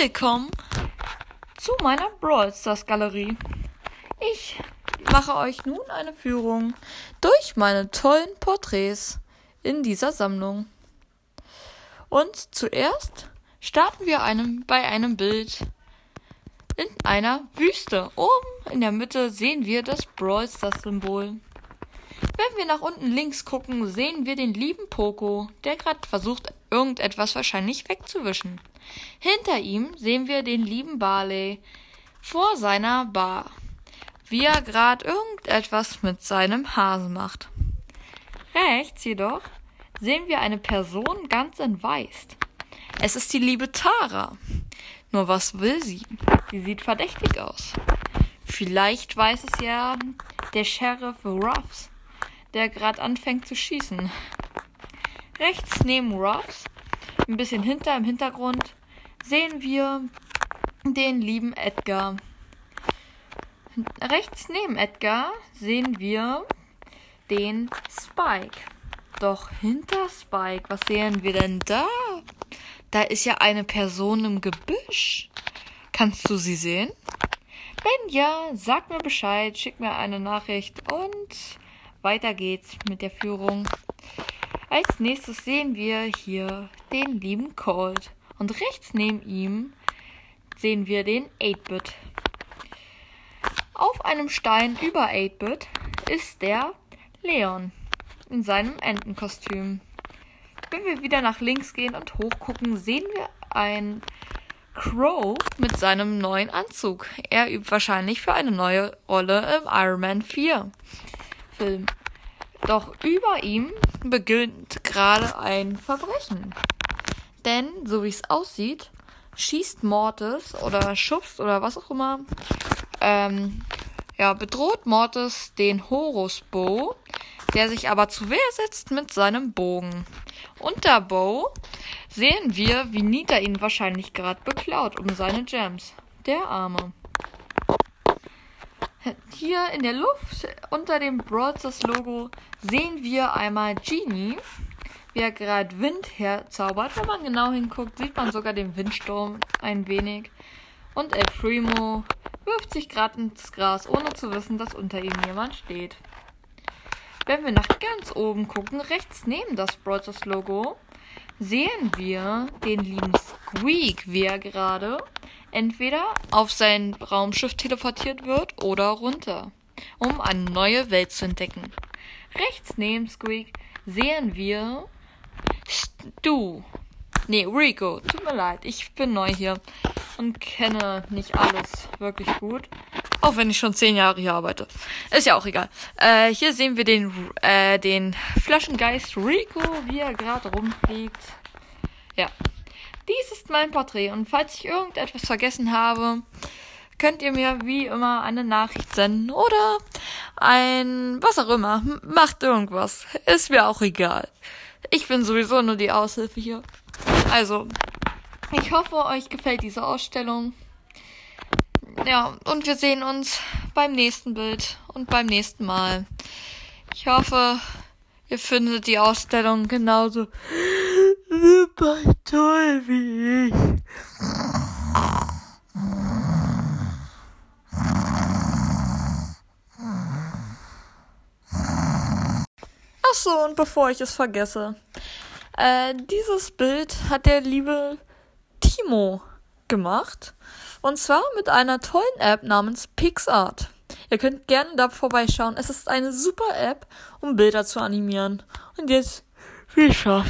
Willkommen zu meiner Brawl Stars Galerie. Ich mache euch nun eine Führung durch meine tollen Porträts in dieser Sammlung. Und zuerst starten wir einem, bei einem Bild in einer Wüste. Oben in der Mitte sehen wir das Brawl Stars Symbol. Wenn wir nach unten links gucken, sehen wir den lieben Poco, der gerade versucht, irgendetwas wahrscheinlich wegzuwischen. Hinter ihm sehen wir den lieben Barley vor seiner Bar, wie er gerade irgendetwas mit seinem Hase macht. Rechts jedoch sehen wir eine Person ganz in Weiß. Es ist die liebe Tara. Nur was will sie? Sie sieht verdächtig aus. Vielleicht weiß es ja der Sheriff Ruffs der gerade anfängt zu schießen. Rechts neben Ross, ein bisschen hinter im Hintergrund, sehen wir den lieben Edgar. Rechts neben Edgar sehen wir den Spike. Doch hinter Spike, was sehen wir denn da? Da ist ja eine Person im Gebüsch. Kannst du sie sehen? Wenn ja, sag mir Bescheid, schick mir eine Nachricht und weiter geht's mit der Führung. Als nächstes sehen wir hier den lieben Colt. Und rechts neben ihm sehen wir den 8-Bit. Auf einem Stein über 8-Bit ist der Leon in seinem Entenkostüm. Wenn wir wieder nach links gehen und hochgucken, sehen wir ein Crow mit seinem neuen Anzug. Er übt wahrscheinlich für eine neue Rolle im Iron Man 4 Film. Doch über ihm beginnt gerade ein Verbrechen. Denn, so wie es aussieht, schießt Mortis oder schubst oder was auch immer, ähm, ja, bedroht Mortis den Horus Bow, der sich aber zu Wehr setzt mit seinem Bogen. Unter Bow sehen wir, wie Nita ihn wahrscheinlich gerade beklaut um seine Gems. Der Arme. Hier in der Luft unter dem Broadstars Logo sehen wir einmal Genie, wie er gerade Wind herzaubert. Wenn man genau hinguckt, sieht man sogar den Windsturm ein wenig. Und El Primo wirft sich gerade ins Gras, ohne zu wissen, dass unter ihm jemand steht. Wenn wir nach ganz oben gucken, rechts neben das Broadstars Logo, sehen wir den lieben Squeak, wie er gerade entweder auf sein Raumschiff teleportiert wird oder runter, um eine neue Welt zu entdecken. Rechts neben Squeak sehen wir Stu. Nee, Rico. Tut mir leid, ich bin neu hier und kenne nicht alles wirklich gut. Auch wenn ich schon zehn Jahre hier arbeite. Ist ja auch egal. Äh, hier sehen wir den, äh, den Flaschengeist Rico, wie er gerade rumfliegt. Ja. Dies ist mein Porträt und falls ich irgendetwas vergessen habe, könnt ihr mir wie immer eine Nachricht senden oder ein was auch immer. Macht irgendwas. Ist mir auch egal. Ich bin sowieso nur die Aushilfe hier. Also, ich hoffe, euch gefällt diese Ausstellung. Ja, und wir sehen uns beim nächsten Bild und beim nächsten Mal. Ich hoffe, ihr findet die Ausstellung genauso super toll wie ich. Achso, und bevor ich es vergesse, äh, dieses Bild hat der liebe Timo gemacht. Und zwar mit einer tollen App namens PixArt. Ihr könnt gerne da vorbeischauen. Es ist eine super App, um Bilder zu animieren. Und jetzt viel Spaß.